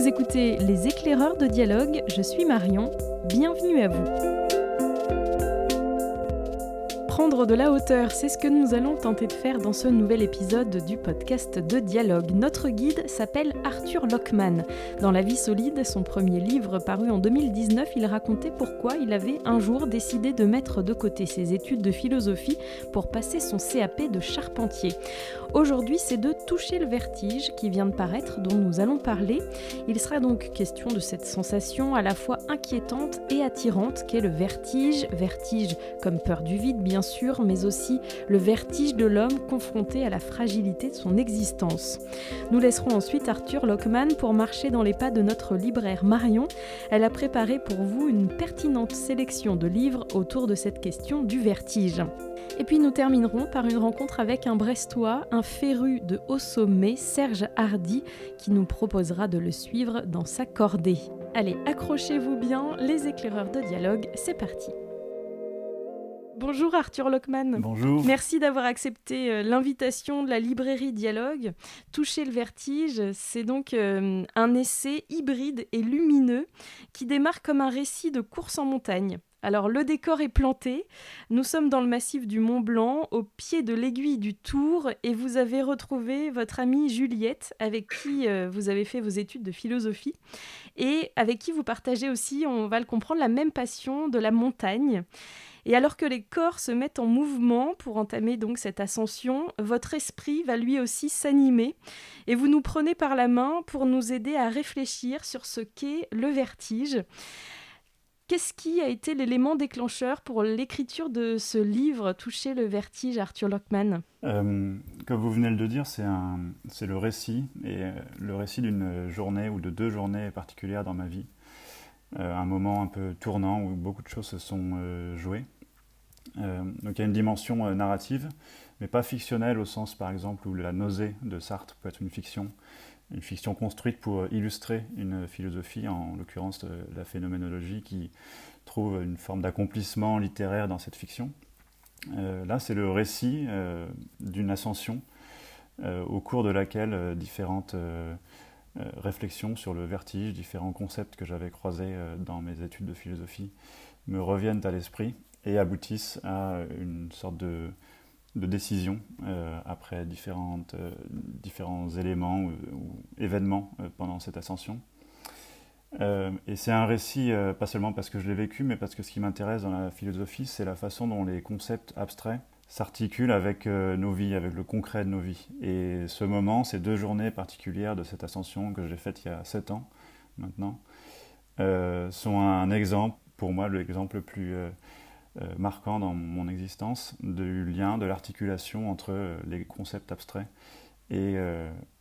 Vous écoutez Les éclaireurs de dialogue, je suis Marion, bienvenue à vous. De la hauteur, c'est ce que nous allons tenter de faire dans ce nouvel épisode du podcast de dialogue. Notre guide s'appelle Arthur Lockman. Dans La vie solide, son premier livre paru en 2019, il racontait pourquoi il avait un jour décidé de mettre de côté ses études de philosophie pour passer son CAP de charpentier. Aujourd'hui, c'est de Toucher le vertige qui vient de paraître dont nous allons parler. Il sera donc question de cette sensation à la fois inquiétante et attirante qu'est le vertige, vertige comme peur du vide bien sûr, mais aussi le vertige de l'homme confronté à la fragilité de son existence. Nous laisserons ensuite Arthur Lockman pour marcher dans les pas de notre libraire Marion. Elle a préparé pour vous une pertinente sélection de livres autour de cette question du vertige. Et puis nous terminerons par une rencontre avec un Brestois, un féru de haut sommet, Serge Hardy, qui nous proposera de le suivre dans sa cordée. Allez, accrochez-vous bien, les éclaireurs de dialogue, c'est parti. Bonjour Arthur Lockman. Bonjour. Merci d'avoir accepté euh, l'invitation de la librairie Dialogue. Toucher le vertige, c'est donc euh, un essai hybride et lumineux qui démarre comme un récit de course en montagne. Alors le décor est planté, nous sommes dans le massif du Mont Blanc, au pied de l'aiguille du Tour, et vous avez retrouvé votre amie Juliette, avec qui euh, vous avez fait vos études de philosophie, et avec qui vous partagez aussi, on va le comprendre, la même passion de la montagne. Et alors que les corps se mettent en mouvement pour entamer donc cette ascension, votre esprit va lui aussi s'animer et vous nous prenez par la main pour nous aider à réfléchir sur ce qu'est le vertige. Qu'est-ce qui a été l'élément déclencheur pour l'écriture de ce livre Toucher le vertige, Arthur Lockman euh, Comme vous venez de le dire, c'est le récit, et le récit d'une journée ou de deux journées particulières dans ma vie. Euh, un moment un peu tournant où beaucoup de choses se sont euh, jouées. Euh, donc il y a une dimension narrative, mais pas fictionnelle au sens par exemple où la nausée de Sartre peut être une fiction, une fiction construite pour illustrer une philosophie, en l'occurrence la phénoménologie, qui trouve une forme d'accomplissement littéraire dans cette fiction. là, c'est le récit d'une ascension au cours de laquelle différentes réflexions sur le vertige, différents concepts que j'avais croisés euh, dans mes études de philosophie me reviennent à l'esprit et aboutissent à une sorte de, décision euh, après différents éléments ou, événements pendant cette ascension. et c'est un récit, pas seulement parce que je l'ai vécu, mais parce que ce qui m'intéresse dans la philosophie, c'est la façon dont les concepts abstraits s'articule avec euh, nos vies, avec le concret de nos vies. Et ce moment, ces deux journées particulières de cette ascension que j'ai faite il y a sept ans maintenant, euh, sont un exemple, pour moi, l'exemple le plus euh, marquant dans mon existence du lien, de l'articulation entre les concepts abstraits et,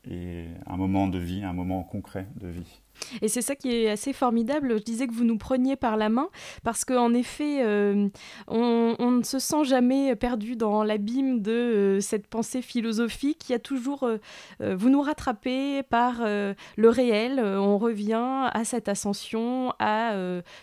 et un moment de vie, un moment concret de vie. Et c'est ça qui est assez formidable. Je disais que vous nous preniez par la main parce qu'en effet, euh, on, ne se sent jamais perdu dans l'abîme de euh, cette pensée philosophique. Il y a toujours, euh, vous nous rattrapez par le réel. on revient à cette ascension, à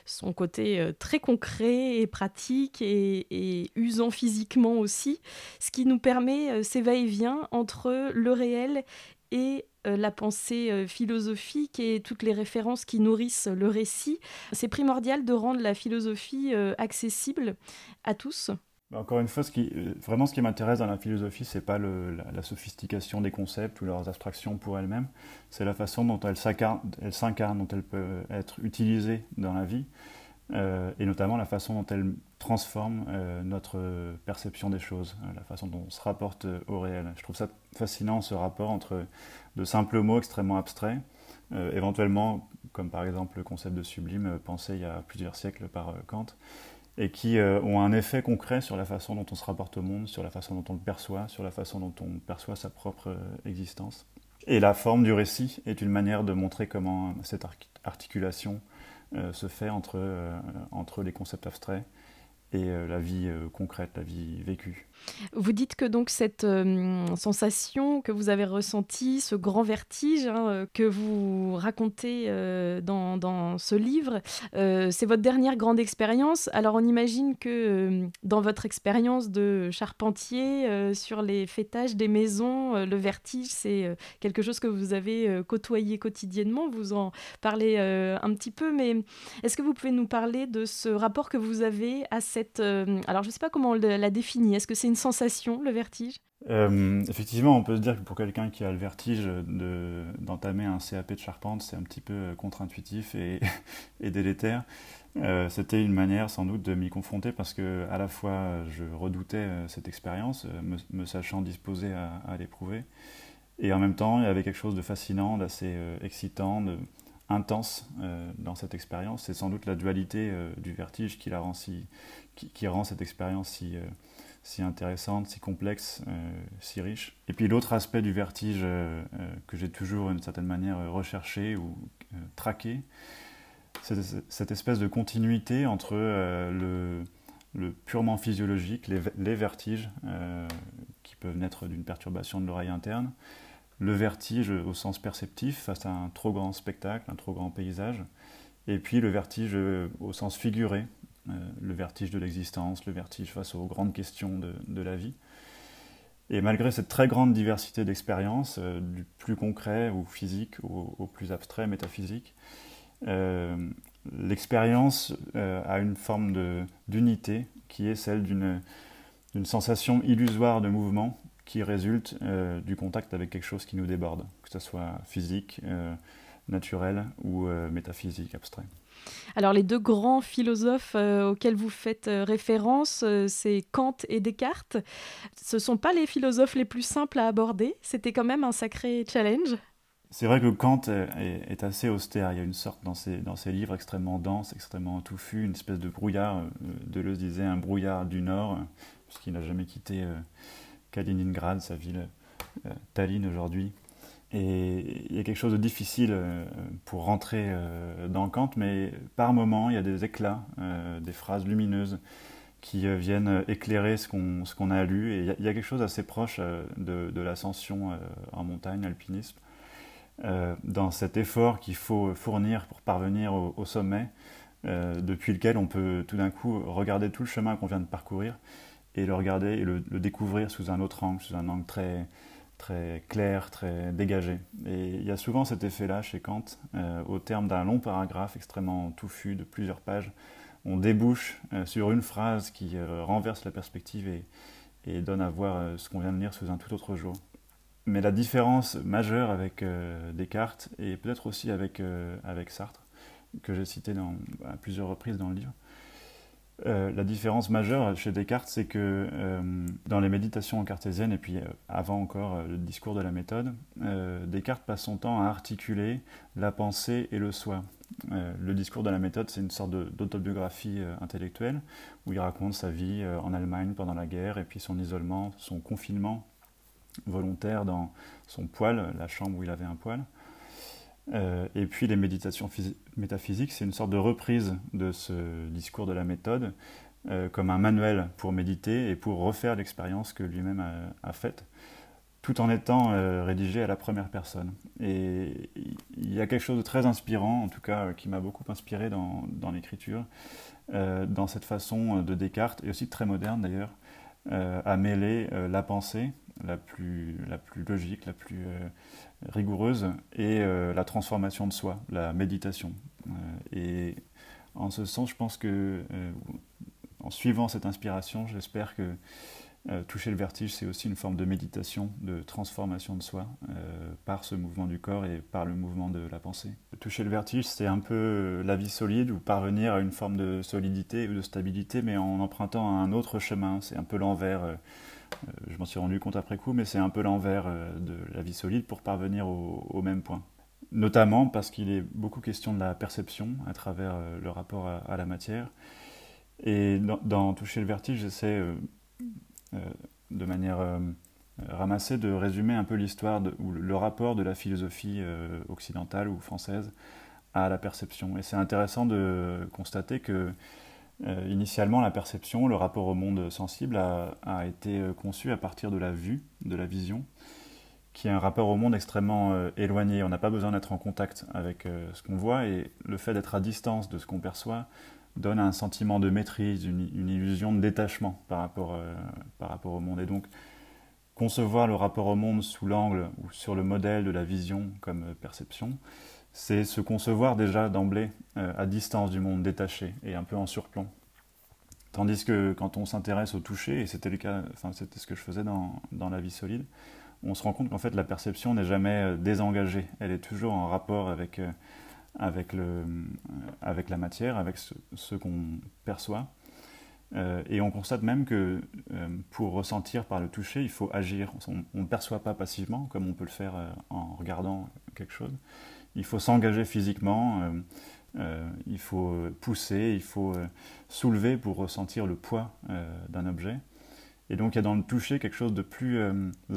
son côté très concret et pratique et, usant physiquement aussi, ce qui nous permet ces va-et-vient entre le réel et euh, la pensée euh, philosophique et toutes les références qui nourrissent le récit. C'est primordial de rendre la philosophie euh, accessible à tous. Bah, encore une fois, vraiment ce qui m'intéresse dans la philosophie, c'est pas la, sophistication des concepts ou leurs abstractions pour elles-mêmes, c'est la façon dont elles s'incarnent, dont elles peuvent être utilisées dans la vie. Et notamment la façon dont elle transforme euh, notre perception des choses, euh, la façon dont on se rapporte au réel. Je trouve ça fascinant ce rapport entre de simples mots extrêmement abstraits, éventuellement comme par exemple le concept de sublime pensé il y a plusieurs siècles par Kant, et qui ont un effet concret sur la façon dont on se rapporte au monde, sur la façon dont on le perçoit, sur la façon dont on perçoit sa propre existence. Et la forme du récit est une manière de montrer comment cette articulation euh, se fait entre, euh, entre les concepts abstraits et la vie concrète, la vie vécue. Vous dites que donc cette euh, sensation que vous avez ressentie, ce grand vertige hein, euh, que vous racontez euh, dans, dans, ce livre, c'est votre dernière grande expérience. Alors on imagine que dans votre expérience de charpentier sur les fêtages des maisons, le vertige, c'est quelque chose que vous avez côtoyé quotidiennement. Vous en parlez un petit peu, mais est-ce que vous pouvez nous parler de ce rapport que vous avez à cette... alors je ne sais pas comment la définit. Est-ce que c'est une sensation, le vertige? Euh, Effectivement, on peut se dire que pour quelqu'un qui a le vertige d'entamer un CAP de charpente, c'est un petit peu euh, contre-intuitif et, délétère. Euh, c'était une manière sans doute de m'y confronter parce que à la fois je redoutais cette expérience, me, sachant disposé à, l'éprouver, et en même temps il y avait quelque chose de fascinant, d'assez excitant, de, intense dans cette expérience. C'est sans doute la dualité du vertige qui, la rend, si, qui rend cette expérience si si intéressante, si complexe, euh, si riche. Et puis l'autre aspect du vertige euh, euh, que j'ai toujours d'une certaine manière recherché ou traqué, c'est cette espèce de continuité entre le, purement physiologique, les, vertiges qui peuvent naître d'une perturbation de l'oreille interne, le vertige au sens perceptif face à un trop grand spectacle, un trop grand paysage, et puis le vertige au sens figuré, le vertige de l'existence, le vertige face aux grandes questions de, la vie. Et malgré cette très grande diversité d'expériences, euh, du plus concret ou physique au, plus abstrait, métaphysique, euh, l'expérience a une forme d'unité qui est celle d'une sensation illusoire de mouvement qui résulte du contact avec quelque chose qui nous déborde, que ce soit physique, naturel ou métaphysique, abstrait. Alors les deux grands philosophes euh, auxquels vous faites euh, référence, euh, c'est Kant et Descartes. Ce ne sont pas les philosophes les plus simples à aborder. C'était quand même un sacré challenge. C'est vrai que Kant est, assez austère. Il y a une sorte dans ses, dans ses livres extrêmement dense, extrêmement touffu, une espèce de brouillard. Deleuze disait un brouillard du Nord, puisqu'il n'a jamais quitté Kaliningrad, sa ville, Tallinn aujourd'hui. Et il y a quelque chose de difficile euh, pour rentrer euh, dans Kant, mais par moments, il y a des éclats, euh, des phrases lumineuses qui viennent éclairer ce qu'on a lu. Et il y, a, quelque chose assez proche de, l'ascension en montagne, alpinisme, dans cet effort qu'il faut fournir pour parvenir au, sommet, depuis lequel on peut tout d'un coup regarder tout le chemin qu'on vient de parcourir et le regarder et le, découvrir sous un autre angle, sous un angle très très clair, très dégagé. Et il y a souvent cet effet-là chez Kant, euh, au terme d'un long paragraphe extrêmement touffu de plusieurs pages, on débouche euh, sur une phrase qui euh, renverse la perspective et, donne à voir ce qu'on vient de lire sous un tout autre jour. Mais la différence majeure avec Descartes et peut-être aussi avec, avec Sartre, que j'ai cité dans, à plusieurs reprises dans le livre, euh, la différence majeure chez Descartes, c'est que euh, dans les méditations cartésiennes, et puis euh, avant encore le discours de la méthode, Descartes passe son temps à articuler la pensée et le soi. le discours de la méthode, c'est une sorte d'autobiographie intellectuelle, où il raconte sa vie en Allemagne pendant la guerre, et puis son isolement, son confinement volontaire dans son poêle, la chambre où il avait un poêle. Euh, et puis les méditations métaphysiques, c'est une sorte de reprise de ce discours de la méthode, euh, comme un manuel pour méditer et pour refaire l'expérience que lui-même a, faite, tout en étant euh, rédigé à la première personne. Et il y a quelque chose de très inspirant, en tout cas qui m'a beaucoup inspiré dans, l'écriture, dans cette façon de Descartes, et aussi très moderne d'ailleurs, à mêler la pensée, la plus logique, la plus rigoureuse et euh, la transformation de soi, la méditation. Euh, et en ce sens, je pense que euh, en suivant cette inspiration, j'espère que toucher le vertige, c'est aussi une forme de méditation, de transformation de soi par ce mouvement du corps et par le mouvement de la pensée. Toucher le vertige, c'est un peu la vie solide ou parvenir à une forme de solidité ou de stabilité, mais en empruntant un autre chemin. C'est un peu l'envers je m'en suis rendu compte après coup, mais c'est un peu l'envers euh, de la vie solide pour parvenir au, même point. Notamment parce qu'il est beaucoup question de la perception à travers euh, le rapport à, la matière. Et dans, Toucher le vertige, j'essaie de manière ramassée de résumer un peu l'histoire ou le rapport de la philosophie occidentale ou française à la perception. Et c'est intéressant de constater que initialement, la perception, le rapport au monde sensible a, été conçu à partir de la vue, de la vision, qui est un rapport au monde extrêmement éloigné. On n'a pas besoin d'être en contact avec ce qu'on voit et le fait d'être à distance de ce qu'on perçoit donne un sentiment de maîtrise, une, illusion de détachement par rapport, par rapport au monde. Et donc, concevoir le rapport au monde sous l'angle ou sur le modèle de la vision comme perception, c'est se concevoir déjà d'emblée euh, à distance du monde, détaché et un peu en surplomb. Tandis que quand on s'intéresse au toucher, et c'était le cas, enfin c'était ce que je faisais dans, dans, la vie solide, on se rend compte qu'en fait la perception n'est jamais euh, désengagée, elle est toujours en rapport avec, euh, avec, le, avec la matière, avec ce qu'on perçoit. Et on constate même que pour ressentir par le toucher, il faut agir. On ne perçoit pas passivement, comme on peut le faire en regardant quelque chose. Il faut s'engager physiquement, il faut pousser, il faut soulever pour ressentir le poids d'un objet. Et donc il y a dans le toucher quelque chose de plus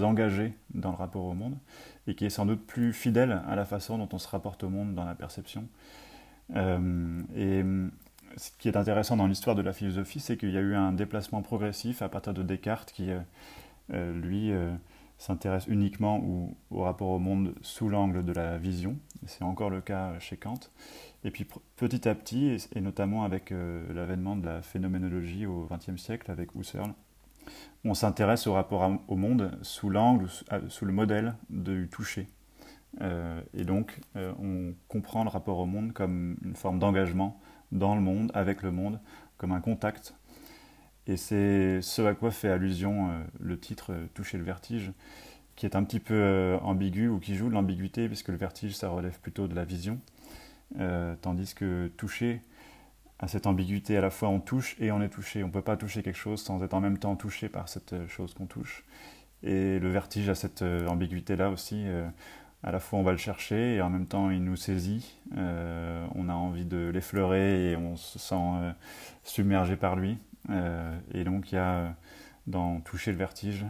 engagé dans le rapport au monde, et qui est sans doute plus fidèle à la façon dont on se rapporte au monde dans la perception. et ce qui est intéressant dans l'histoire de la philosophie, c'est qu'il y a eu un déplacement progressif à partir de Descartes qui, euh, euh, lui, euh, s'intéresse uniquement au, rapport au monde sous l'angle de la vision. C'est encore le cas chez Kant. Et puis petit à petit, et, notamment avec l'avènement de la phénoménologie au XXe siècle avec Husserl, on s'intéresse au rapport au monde sous l'angle, sous le modèle du toucher. et donc, on comprend le rapport au monde comme une forme d'engagement dans le monde, avec le monde, comme un contact. Et c'est ce à quoi fait allusion euh, le titre euh, Toucher le vertige, qui est un petit peu euh, ambigu ou qui joue de l'ambiguïté, puisque le vertige, ça relève plutôt de la vision, tandis que toucher à cette ambiguïté, à la fois on touche et on est touché. On ne peut pas toucher quelque chose sans être en même temps touché par cette chose qu'on touche. Et le vertige a cette ambiguïté-là aussi à la fois on va le chercher et en même temps il nous saisit. On a envie de l'effleurer et on se sent submergé par lui. Euh, et donc il y a dans Toucher le vertige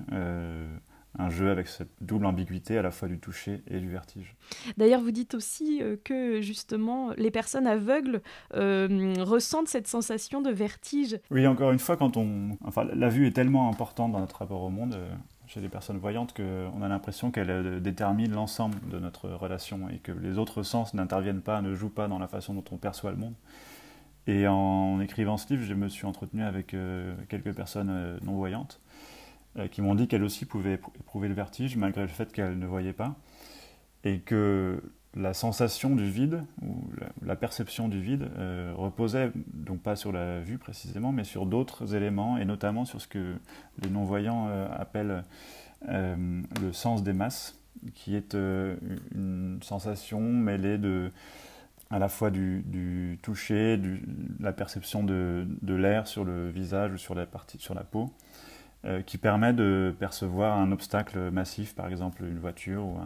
un jeu avec cette double ambiguïté à la fois du toucher et du vertige. D'ailleurs, vous dites aussi que justement les personnes aveugles ressentent cette sensation de vertige. Oui, encore une fois, quand on, enfin, la vue est tellement importante dans notre rapport au monde chez les personnes voyantes qu'on a l'impression qu'elle euh, détermine l'ensemble de notre relation et que les autres sens n'interviennent pas, ne jouent pas dans la façon dont on perçoit le monde. Et en écrivant ce livre, je me suis entretenu avec euh, quelques personnes euh, non-voyantes qui m'ont dit qu'elles aussi pouvaient éprouver le vertige malgré le fait qu'elles ne voyaient pas. Et que la sensation du vide, ou la, perception du vide, euh, reposait donc pas sur la vue précisément, mais sur d'autres éléments, et notamment sur ce que les non-voyants euh, appellent euh, le sens des masses, qui est une sensation mêlée de, à la fois du, toucher, de la perception de, de l'air sur le visage ou sur la, partie, sur la peau, euh, qui permet de percevoir un obstacle massif, par exemple une voiture ou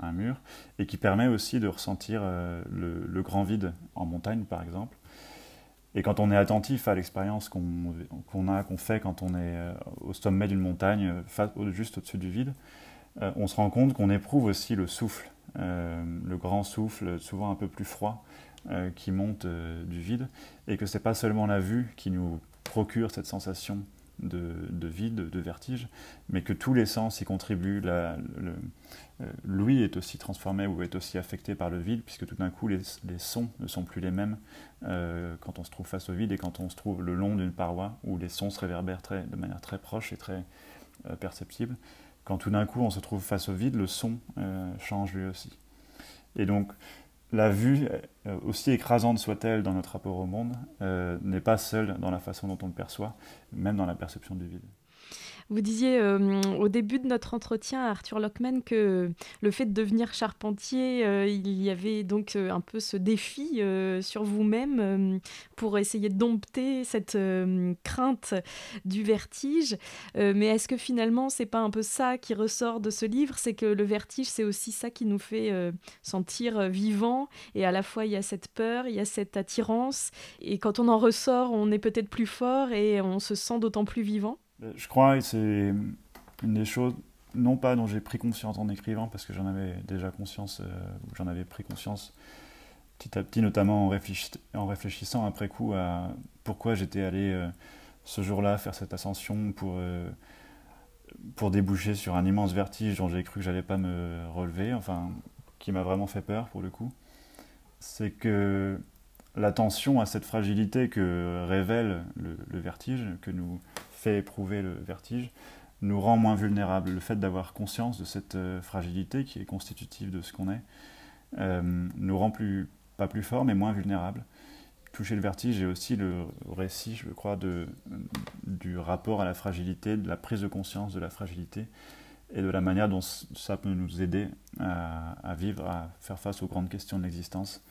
un, mur, et qui permet aussi de ressentir euh, le, grand vide en montagne, par exemple. Et quand on est attentif à l'expérience qu'on a, qu'on fait quand on est euh, au sommet d'une montagne, juste au-dessus du vide, on se rend compte qu'on éprouve aussi le souffle, le grand souffle, souvent un peu plus froid, qui monte du vide, et que c'est pas seulement la vue qui nous procure cette sensation de, vide, de vertige, mais que tous les sens y contribuent. Euh, l'ouïe est aussi transformé ou est aussi affecté par le vide, puisque tout d'un coup les, sons ne sont plus les mêmes euh, quand on se trouve face au vide et quand on se trouve le long d'une paroi où les sons se réverbèrent de manière très proche et très euh, perceptible. Quand tout d'un coup on se trouve face au vide, le son change lui aussi. Et donc la vue, euh, aussi écrasante soit-elle dans notre rapport au monde, euh, n'est pas seule dans la façon dont on le perçoit, même dans la perception du vide. Vous disiez euh, au début de notre entretien Arthur Lockman que le fait de devenir charpentier, euh, il y avait donc euh, un peu ce défi sur vous-même pour essayer de dompter cette crainte du vertige. mais est-ce que finalement, c'est pas un peu ça qui ressort de ce livre? C'est que le vertige, c'est aussi ça qui nous fait sentir vivant et à la fois il y a cette peur, il y a cette attirance et quand on en ressort, on est peut-être plus fort et on se sent d'autant plus vivant? Je crois que c'est une des choses, non pas dont j'ai pris conscience en écrivant, parce que j'en avais déjà conscience, euh, j'en avais pris conscience petit à petit, notamment en, réfléchissant après coup à pourquoi j'étais allé ce jour-là faire cette ascension pour, pour déboucher sur un immense vertige dont j'ai cru que j'allais pas me relever, enfin, qui m'a vraiment fait peur pour le coup. C'est que l'attention à cette fragilité que révèle le, vertige, que nous fait éprouver le vertige, nous rend moins vulnérables. Le fait d'avoir conscience de cette euh, fragilité qui est constitutive de ce qu'on est, euh, nous rend plus, pas plus forts, mais moins vulnérables. Toucher le vertige est aussi le récit, je crois, de, du rapport à la fragilité, de la prise de conscience de la fragilité et de la manière dont ça peut nous aider à, vivre, à faire face aux grandes questions de l'existence,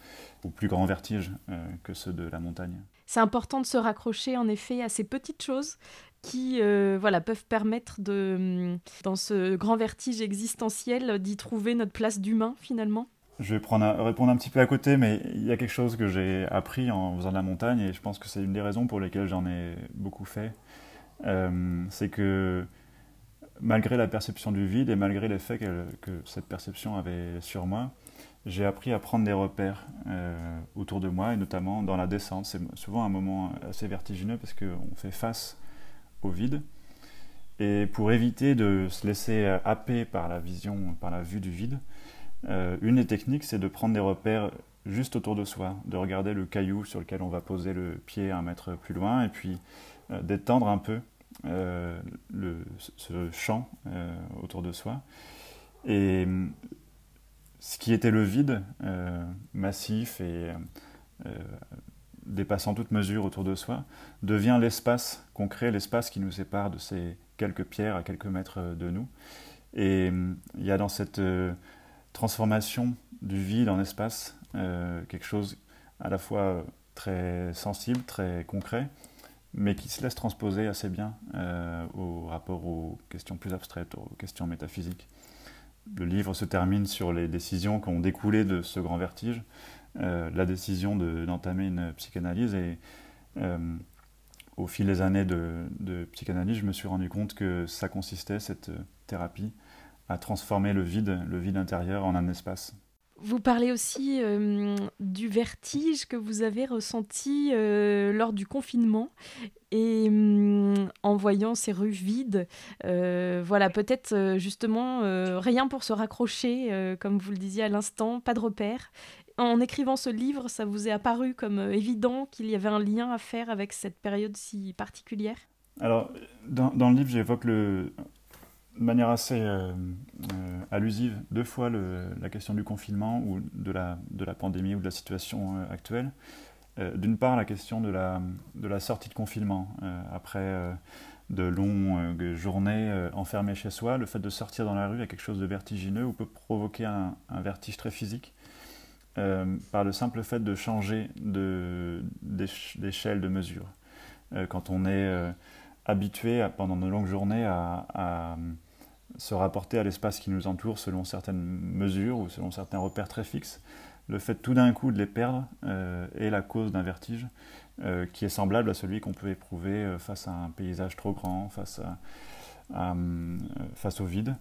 aux plus grands vertiges euh, que ceux de la montagne. C'est important de se raccrocher en effet à ces petites choses qui euh, voilà, peuvent permettre de, dans ce grand vertige existentiel d'y trouver notre place d'humain finalement. Je vais prendre répondre un petit peu à côté, mais il y a quelque chose que j'ai appris en faisant de la montagne, et je pense que c'est une des raisons pour lesquelles j'en ai beaucoup fait. Euh, c'est que malgré la perception du vide et malgré l'effet que, que cette perception avait sur moi, j'ai appris à prendre des repères euh, autour de moi et notamment dans la descente. C'est souvent un moment assez vertigineux parce qu'on fait face au vide. Et pour éviter de se laisser happer par la vision, par la vue du vide, euh, une des techniques, c'est de prendre des repères juste autour de soi, de regarder le caillou sur lequel on va poser le pied un mètre plus loin et puis euh, d'étendre un peu euh, le, ce champ euh, autour de soi. Et ce qui était le vide, euh, massif et dépassant toute mesure autour de soi, devient l'espace concret, l'espace qui nous sépare de ces quelques pierres à quelques mètres de nous. Et il y a dans cette transformation du vide en espace quelque chose à la fois très sensible, très concret, mais qui se laisse transposer assez bien euh, au rapport aux questions plus abstraites, aux questions métaphysiques. Le livre se termine sur les décisions qui ont découlé de ce grand vertige, euh, la décision d'entamer une psychanalyse et euh, au fil des années de, psychanalyse, je me suis rendu compte que ça consistait, cette thérapie, à transformer le vide, le vide intérieur en un espace. Vous parlez aussi euh, du vertige que vous avez ressenti euh, lors du confinement et en voyant ces rues vides, euh, voilà, peut-être justement rien pour se raccrocher, comme vous le disiez à l'instant, pas de repère. En écrivant ce livre, ça vous est apparu comme évident qu'il y avait un lien à faire avec cette période si particulière? Alors, dans, le livre, j'évoque le, de manière assez euh, euh, allusive deux fois la question du confinement ou de la, de la pandémie ou de la situation euh, actuelle. D'une part, la question de la, de la sortie de confinement après de longues journées enfermées chez soi. Le fait de sortir dans la rue a quelque chose de vertigineux ou peut provoquer un vertige très physique. Par le simple fait de changer d'échelle de, mesure. quand on est habitué pendant de longues journées à, euh, se rapporter à l'espace qui nous entoure selon certaines mesures ou selon certains repères très fixes. Le fait tout d'un coup de les perdre euh, est la cause d'un vertige euh, qui est semblable à celui qu'on peut éprouver face à un paysage trop grand, face au vide,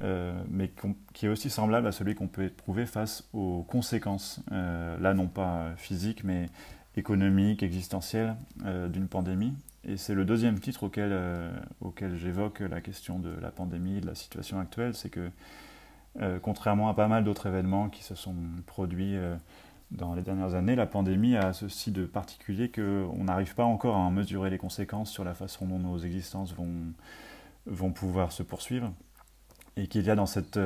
mais qui est aussi semblable à celui qu'on peut éprouver face aux conséquences, là non pas physiques, mais économiques, existentielles d'une pandémie. Et c'est le deuxième titre auquel, euh, auquel j'évoque la question de la pandémie, de la situation actuelle, c'est que euh, contrairement à pas mal d'autres événements qui se sont produits euh, dans les dernières années, la pandémie a ceci de particulier qu'on n'arrive pas encore à en mesurer les conséquences sur la façon dont nos existences vont, vont pouvoir se poursuivre, et qu'il y a dans cette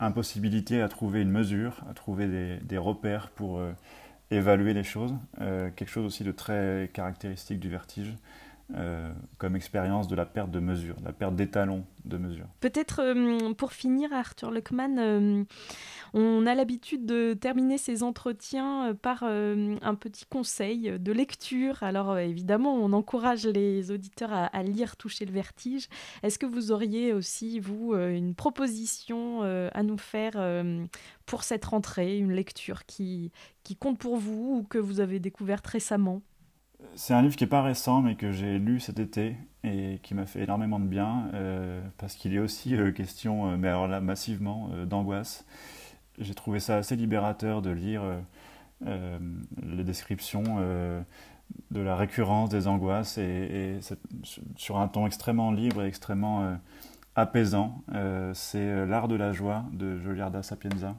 impossibilité à trouver une mesure, à trouver des, repères pour évaluer les choses, quelque chose aussi de très caractéristique du vertige. Euh, comme expérience de la perte de mesure, la perte d'étalon de mesure. Peut-être euh, pour finir, Arthur Luckman, euh, on a l'habitude de terminer ces entretiens par un petit conseil de lecture. Alors évidemment, on encourage les auditeurs à, lire Toucher le vertige. Est-ce que vous auriez aussi, vous, une proposition à nous faire pour cette rentrée, une lecture qui, qui compte pour vous ou que vous avez découverte récemment? C'est un livre qui n'est pas récent, mais que j'ai lu cet été et qui m'a fait énormément de bien, euh, parce qu'il est aussi euh, question, euh, mais alors là, massivement, d'angoisse. J'ai trouvé ça assez libérateur de lire les descriptions de la récurrence des angoisses et, sur un ton extrêmement libre et extrêmement apaisant. c'est L'art de la joie de Joliarda Sapienza.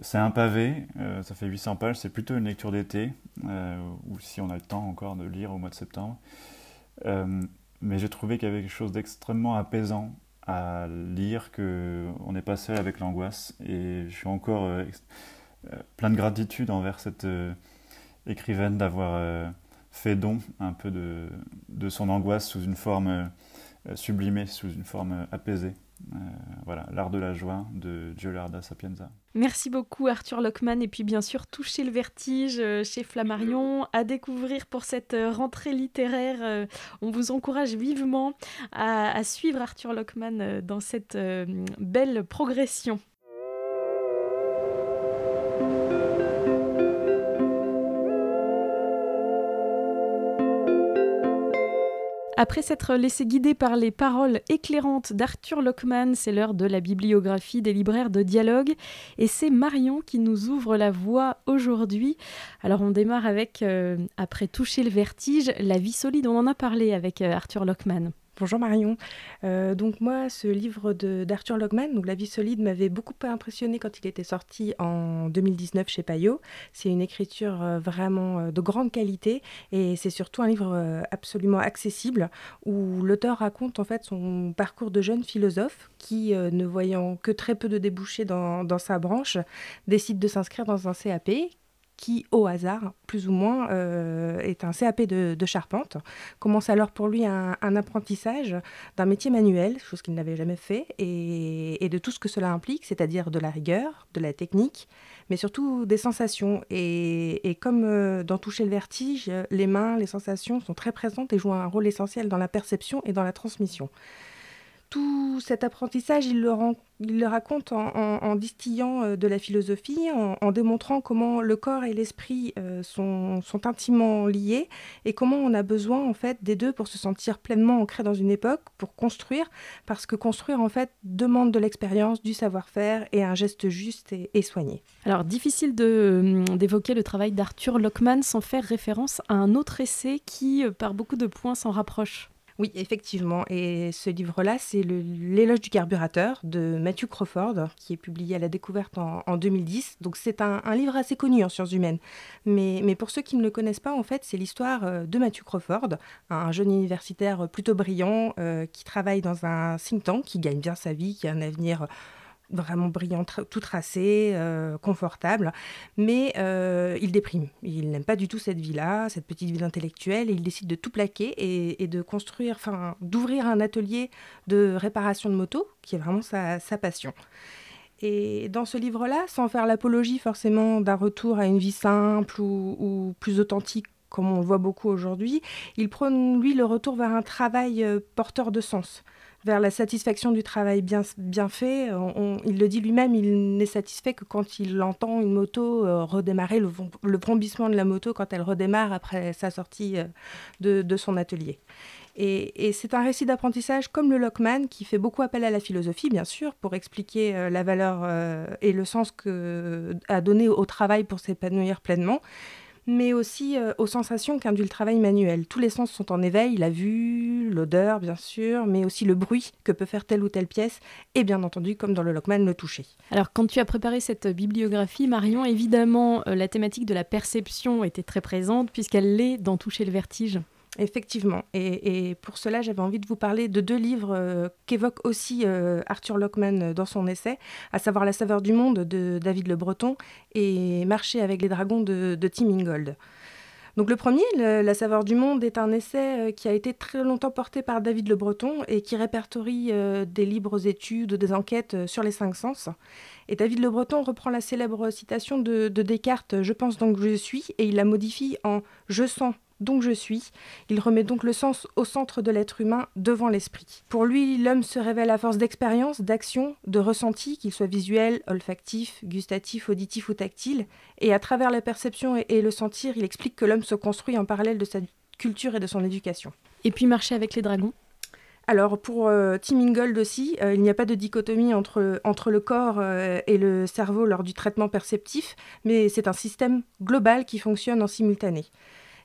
C'est un pavé, ça fait 800 pages, c'est plutôt une lecture d'été, ou si on a le temps encore de lire au mois de septembre. mais j'ai trouvé qu'il y avait quelque chose d'extrêmement apaisant à lire qu'on n'est pas seul avec l'angoisse. Et je suis encore euh, euh, plein de gratitude envers cette euh, écrivaine d'avoir fait don un peu de, son angoisse sous une forme sublimée, sous une forme apaisée. Euh, voilà, L'art de la joie de Giularda Sapienza. Merci beaucoup Arthur Lockman et puis bien sûr toucher le vertige euh, chez Flammarion à découvrir pour cette euh, rentrée littéraire. On vous encourage vivement à, suivre Arthur Lockman dans cette belle progression. Après s'être laissé guider par les paroles éclairantes d'Arthur Lockman, c'est l'heure de la bibliographie des libraires de dialogue. Et c'est Marion qui nous ouvre la voie aujourd'hui. Alors on démarre avec, euh, après toucher le vertige, la vie solide. On en a parlé avec euh, Arthur Lockman. Bonjour Marion. Euh, donc moi, ce livre d'Arthur Logman, La vie solide, m'avait beaucoup impressionné quand il était sorti en 2019 chez Payot. C'est une écriture euh, vraiment euh, de grande qualité et c'est surtout un livre absolument accessible où l'auteur raconte en fait son parcours de jeune philosophe qui, ne voyant que très peu de débouchés dans sa branche, décide de s'inscrire dans un CAP qui, au hasard, plus ou moins, euh, est un CAP de, charpente. Commence alors pour lui un, apprentissage d'un métier manuel, chose qu'il n'avait jamais fait, et, de tout ce que cela implique, c'est-à-dire de la rigueur, de la technique, mais surtout des sensations. Et, comme euh, dans Toucher le vertige, les mains, les sensations sont très présentes et jouent un rôle essentiel dans la perception et dans la transmission tout cet apprentissage, il le, raconte en, distillant euh, de la philosophie, en, démontrant comment le corps et l'esprit euh, sont, intimement liés et comment on a besoin en fait des deux pour se sentir pleinement ancré dans une époque, pour construire, parce que construire en fait demande de l'expérience, du savoir-faire et un geste juste et, et soigné. Alors difficile hum, d'évoquer le travail d'Arthur Lockman sans faire référence à un autre essai qui, euh, par beaucoup de points, s'en rapproche. Oui, effectivement. Et ce livre-là, c'est L'éloge du carburateur de Matthew Crawford, qui est publié à la découverte en, 2010. Donc c'est un, livre assez connu en sciences humaines. Mais, pour ceux qui ne le connaissent pas, en fait, c'est l'histoire euh, de Matthew Crawford, un jeune universitaire plutôt brillant euh, qui travaille dans un think tank, qui gagne bien sa vie, qui a un avenir vraiment brillant, tout tracé, euh, confortable, mais euh, il déprime. Il n'aime pas du tout cette vie-là, cette petite ville intellectuelle, et il décide de tout plaquer et, de construire, enfin, d'ouvrir un atelier de réparation de motos, qui est vraiment sa, passion. Et dans ce livre-là, sans faire l'apologie forcément d'un retour à une vie simple ou, ou plus authentique comme on le voit beaucoup aujourd'hui, il prône, lui, le retour vers un travail euh, porteur de sens vers la satisfaction du travail bien, bien fait. il le dit lui-même, il n'est satisfait que quand il entend une moto euh, redémarrer, le, le, de la moto quand elle redémarre après sa sortie euh, de, son atelier. Et, c'est un récit d'apprentissage comme le Lockman qui fait beaucoup appel à la philosophie, bien sûr, pour expliquer euh, la valeur et le sens que, à donner au travail pour s'épanouir pleinement mais aussi euh, aux sensations qu'induit le travail manuel. Tous les sens sont en éveil, la vue, l'odeur bien sûr, mais aussi le bruit que peut faire telle ou telle pièce, et bien entendu, comme dans le Lockman, le toucher. Alors quand tu as préparé cette bibliographie, Marion, évidemment, euh, la thématique de la perception était très présente, puisqu'elle l'est dans Toucher le vertige. Effectivement. Et, pour cela, j'avais envie de vous parler de deux livres euh, qu'évoque aussi euh, Arthur Lockman euh, dans son essai, à savoir La saveur du monde de David Le Breton et Marcher avec les dragons de, Tim Ingold. Donc le premier, La saveur du monde, est un essai qui a été très longtemps porté par David Le Breton et qui répertorie des libres études, des enquêtes sur les cinq sens. Et David Le Breton reprend la célèbre citation de, de Descartes, Je pense donc je suis, et il la modifie en Je sens donc je suis. Il remet donc le sens au centre de l'être humain devant l'esprit. Pour lui, l'homme se révèle à force d'expérience, d'action, de ressenti, qu'il soit visuel, olfactif, gustatif, auditif ou tactile. Et à travers la perception et, le sentir, il explique que l'homme se construit en parallèle de sa culture et de son éducation. Et puis marcher avec les dragons alors pour euh, Tim Ingold aussi, euh, il n'y a pas de dichotomie entre, entre le corps euh, et le cerveau lors du traitement perceptif, mais c'est un système global qui fonctionne en simultané.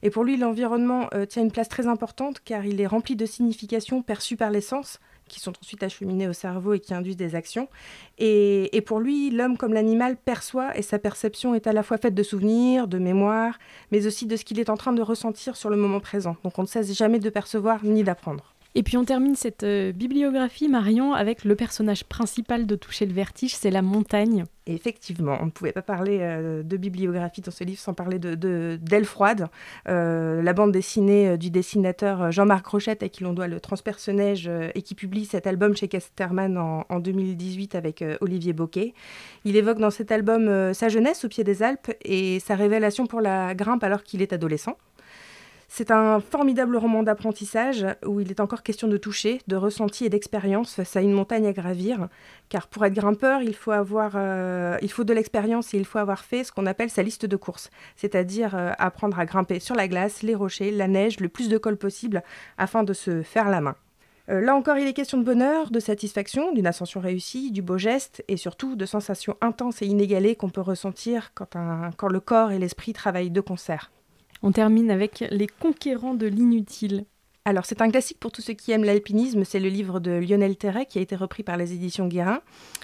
Et pour lui, l'environnement tient une place très importante car il est rempli de significations perçues par les sens, qui sont ensuite acheminées au cerveau et qui induisent des actions. Et, et pour lui, l'homme comme l'animal perçoit et sa perception est à la fois faite de souvenirs, de mémoires, mais aussi de ce qu'il est en train de ressentir sur le moment présent. Donc on ne cesse jamais de percevoir ni d'apprendre. Et puis on termine cette euh, bibliographie, Marion, avec le personnage principal de Toucher le vertige, c'est la montagne. effectivement, on ne pouvait pas parler euh, de bibliographie dans ce livre sans parler de d'Elle froide, euh, la bande dessinée du dessinateur Jean-Marc Rochette, à qui l'on doit le transpersonnage et qui publie cet album chez Casterman en, en 2018 avec Olivier Boquet. Il évoque dans cet album sa jeunesse au pied des Alpes et sa révélation pour la grimpe alors qu'il est adolescent. C'est un formidable roman d'apprentissage où il est encore question de toucher, de ressenti et d'expérience face à une montagne à gravir. Car pour être grimpeur, il faut, avoir, euh, il faut de l'expérience et il faut avoir fait ce qu'on appelle sa liste de courses, c'est-à-dire euh, apprendre à grimper sur la glace, les rochers, la neige, le plus de col possible afin de se faire la main. Euh, là encore, il est question de bonheur, de satisfaction, d'une ascension réussie, du beau geste et surtout de sensations intenses et inégalées qu'on peut ressentir quand, quand le corps et l'esprit travaillent de concert. On termine avec Les conquérants de l'inutile. Alors, c'est un classique pour tous ceux qui aiment l'alpinisme. C'est le livre de Lionel Terray qui a été repris par les éditions Guérin.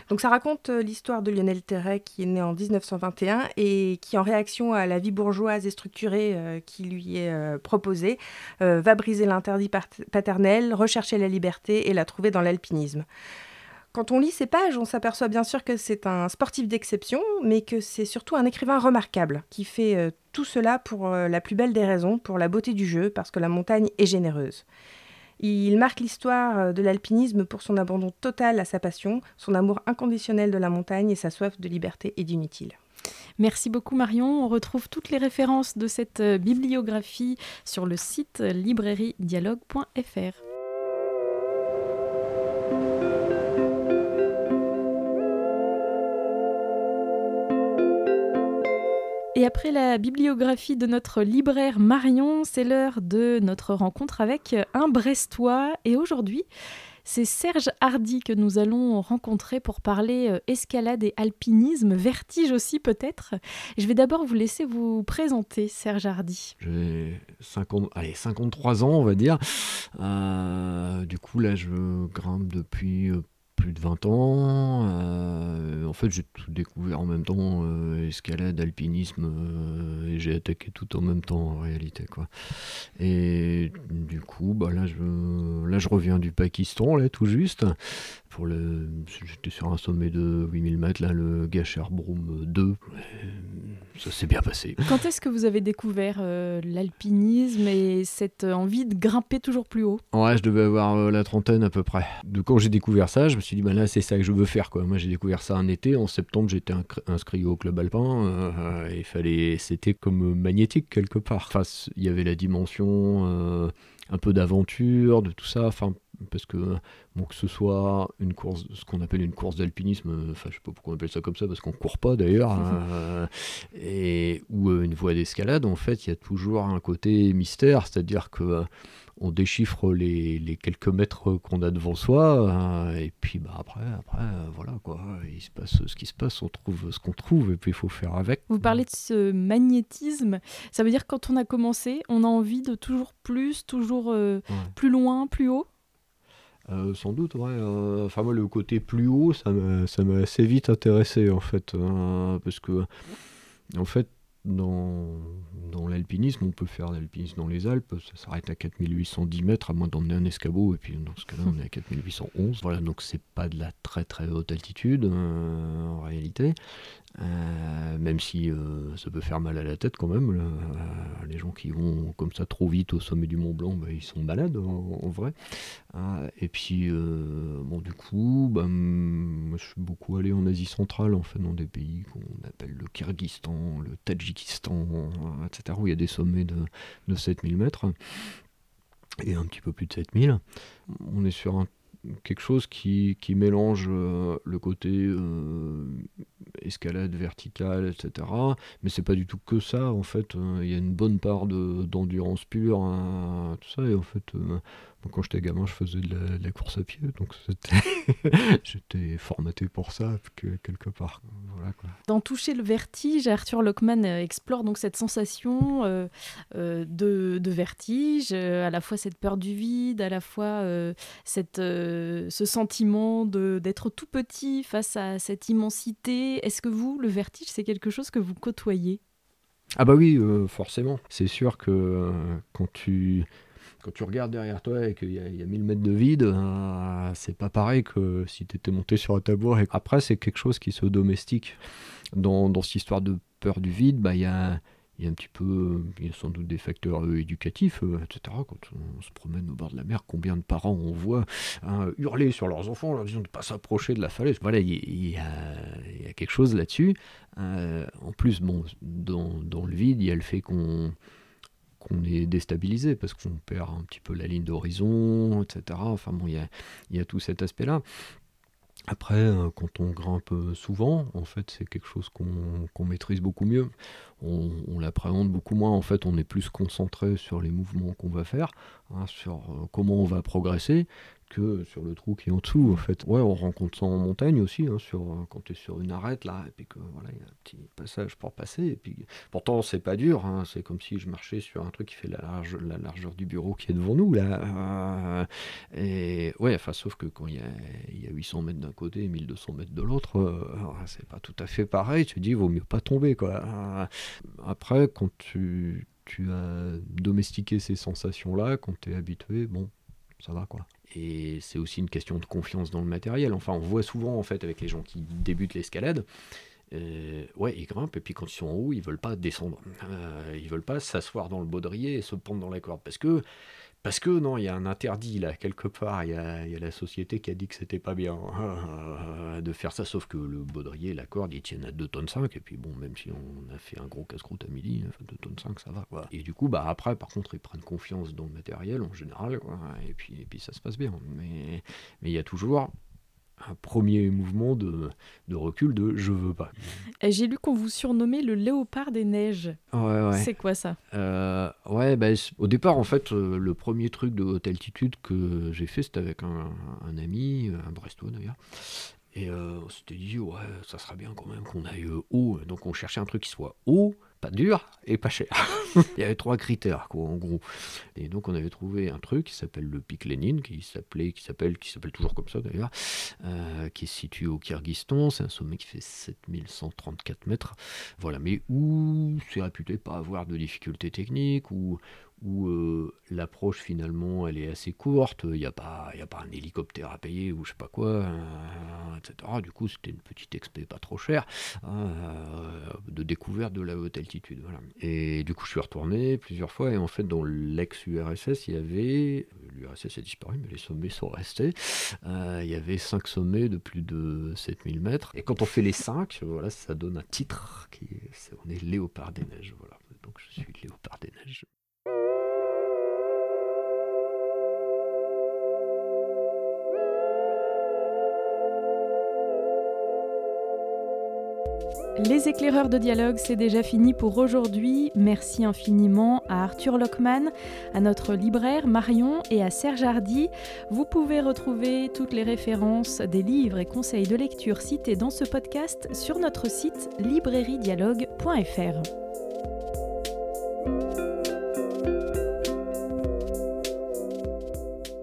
Donc, ça raconte euh, l'histoire de Lionel Terray qui est né en 1921 et qui, en réaction à la vie bourgeoise et structurée euh, qui lui est euh, proposée, va briser l'interdit paternel, rechercher la liberté et la trouver dans l'alpinisme. Quand on lit ces pages, on s'aperçoit bien sûr que c'est un sportif d'exception, mais que c'est surtout un écrivain remarquable, qui fait euh, tout cela pour euh, la plus belle des raisons, pour la beauté du jeu, parce que la montagne est généreuse. Il marque l'histoire euh, de l'alpinisme pour son abandon total à sa passion, son amour inconditionnel de la montagne et sa soif de liberté et d'inutile. Merci beaucoup Marion. On retrouve toutes les références de cette bibliographie sur le site librairiedialogue.fr. après la bibliographie de notre libraire Marion, c'est l'heure de notre rencontre avec un Brestois. Et aujourd'hui, c'est Serge Hardy que nous allons rencontrer pour parler euh, escalade et alpinisme, vertige aussi peut-être. Je vais d'abord vous laisser vous présenter, Serge Hardy. J'ai 53 ans, on va dire. Euh, du coup, là, je grimpe depuis euh, plus de 20 ans. Euh, en fait, j'ai tout découvert en même temps, euh, escalade, alpinisme, euh, et j'ai attaqué tout en même temps en réalité. Quoi. Et du coup, bah, là, je, là, je reviens du Pakistan, là, tout juste. Pour le, j'étais sur un sommet de 8000 mètres, là, le Gacher Broom 2. Ça s'est bien passé. Quand est-ce que vous avez découvert l'alpinisme et cette envie de grimper toujours plus haut? Ouais, je devais avoir la trentaine à peu près. De quand j'ai découvert ça, je me suis dit, ben là, c'est ça que je veux faire. Quoi. Moi, j'ai découvert ça un été. En septembre, j'étais inscrit au club alpin. Euh, fallait, c'était comme magnétique quelque part. Enfin, il y avait la dimension, euh, un peu d'aventure, de tout ça. Enfin, parce que bon, que ce soit une course, ce qu'on appelle une course d'alpinisme, enfin je sais pas pourquoi on appelle ça comme ça, parce qu'on court pas d'ailleurs, hein, et ou une voie d'escalade, en fait, il y a toujours un côté mystère, c'est-à-dire que on déchiffre les, quelques mètres qu'on a devant soi, hein, et puis bah après, après voilà quoi, il se passe ce qui se passe, on trouve ce qu'on trouve, et puis il faut faire avec. Vous parlez de ce magnétisme, ça veut dire que quand on a commencé, on a envie de toujours plus, toujours euh, plus loin, plus haut? Euh, sans doute, ouais. Euh, enfin, moi, le côté plus haut, ça m'a assez vite intéressé, en fait. Hein, parce que, en fait, dans, dans l'alpinisme, on peut faire l'alpinisme dans les Alpes, ça s'arrête à 4810 mètres, à moins d'emmener un escabeau, et puis dans ce cas-là, on est à 4811. Voilà, donc c'est pas de la très très haute altitude euh, en réalité. Euh, même si euh, ça peut faire mal à la tête quand même. Euh, les gens qui vont comme ça trop vite au sommet du Mont Blanc, bah, ils sont malades en, vrai. et puis, bon, du coup, bah, moi, je suis beaucoup allé en Asie centrale, en fait, dans des pays qu'on appelle le Kyrgyzstan, le Tadjikistan, etc., où il y a des sommets de, de 7000 mètres et un petit peu plus de 7000. On est sur un quelque chose qui, mélange euh, le côté euh, escalade verticale, etc. Mais c'est pas du tout que ça, en fait. Euh, il y a une bonne part d'endurance pure, hein, tout ça. Et en fait, quand j'étais gamin, je faisais de la, course à pied, donc j'étais formaté pour ça quelque part. Dans Toucher le vertige, Arthur Lockman euh, explore donc cette sensation euh, euh, de, vertige, à la fois cette peur du vide, à la fois cette, ce sentiment d'être tout petit face à cette immensité. Est-ce que vous, le vertige, c'est quelque chose que vous côtoyez? Ah bah oui, forcément. C'est sûr que quand tu quand tu regardes derrière toi et qu'il y, a 1000 mètres de vide, euh, c'est pas pareil que si tu étais monté sur un tabouret. Après, c'est quelque chose qui se domestique. Dans, cette histoire de peur du vide, bah, il y a un petit peu, il y a sans doute des facteurs euh, éducatifs, euh, etc. Quand on se promène au bord de la mer, combien de parents on voit hein, hurler sur leurs enfants, leur disant de ne pas s'approcher de la falaise. Voilà, il y, a, quelque chose là-dessus. en plus, bon, dans, le vide, il y a le fait qu'on est déstabilisé parce qu'on perd un petit peu la ligne d'horizon, etc. Enfin bon, il y a, tout cet aspect-là. Après, euh, quand on grimpe souvent, en fait, c'est quelque chose qu'on maîtrise beaucoup mieux. On, l'appréhende beaucoup moins. En fait, on est plus concentré sur les mouvements qu'on va faire, hein, sur euh, comment on va progresser, que sur le trou qui est en dessous. En fait, ouais, on rencontre ça en montagne aussi, hein, sur, euh, quand tu es sur une arête là, et puis que voilà, il y a un petit passage pour passer. Et puis, pourtant, c'est pas dur. Hein, c'est comme si je marchais sur un truc qui fait la, large, la largeur du bureau qui est devant nous là. Euh, et ouais, enfin, sauf que quand il y a, il y a 800 mètres d'un côté et 1200 mètres de l'autre, euh, c'est pas tout à fait pareil. Tu te dis, vaut mieux pas tomber quoi. Après, quand tu tu as domestiqué ces sensations-là, quand tu es habitué, bon, ça va quoi. Et c'est aussi une question de confiance dans le matériel. Enfin, on voit souvent en fait avec les gens qui débutent l'escalade, euh, ouais, ils grimpent et puis quand ils sont en haut, ils veulent pas descendre. Euh, ils veulent pas s'asseoir dans le baudrier et se pendre dans la corde parce que parce que non, il y a un interdit là, quelque part. Il y a, la société qui a dit que c'était pas bien hein, de faire ça, sauf que le baudrier, la corde, ils tiennent à 2 tonnes 5. Et puis bon, même si on a fait un gros casse-croûte à midi, 2 tonnes 5, ça va. Et du coup, bah, après, par contre, ils prennent confiance dans le matériel en général. et, puis, et puis ça se passe bien. Mais il y a toujours un premier mouvement de, de, recul de je veux pas. J'ai lu qu'on vous surnommait le léopard des neiges. Ouais, ouais. C'est quoi ça? Euh, Ouais, bah, au départ, en fait, euh, le premier truc de haute altitude que j'ai fait, c'était avec un, un, ami, un Brestois d'ailleurs. Et euh, on s'était dit, ouais, ça serait bien quand même qu'on aille haut. Donc on cherchait un truc qui soit haut, dur et pas cher. Il y avait trois critères, en gros. Et donc, on avait trouvé un truc qui s'appelle le pic Lénine, qui s'appelait, qui s'appelle, qui s'appelle toujours comme ça d'ailleurs, euh, qui est situé au Kyrgyzstan. C'est un sommet qui fait 7134 mètres. Voilà, mais où c'est réputé pas avoir de difficultés techniques, ou où euh, l'approche finalement elle est assez courte, il n'y a, pas, a pas un hélicoptère à payer ou je sais pas quoi, euh, etc. Du coup c'était une petite expé pas trop chère euh, de découverte de la haute altitude. Voilà. Et du coup je suis retourné plusieurs fois et en fait dans l'ex-URSS il y avait, l'URSS a disparu mais les sommets sont restés, il y avait cinq sommets de plus de 7000 mètres et quand on fait les cinq, voilà, ça donne un titre qui est, on est Léopard des Neiges. Voilà. Donc je suis Léopard des Neiges. Les éclaireurs de dialogue, c'est déjà fini pour aujourd'hui. Merci infiniment à Arthur Lockman, à notre libraire Marion et à Serge Hardy. Vous pouvez retrouver toutes les références des livres et conseils de lecture cités dans ce podcast sur notre site librairiedialogue.fr.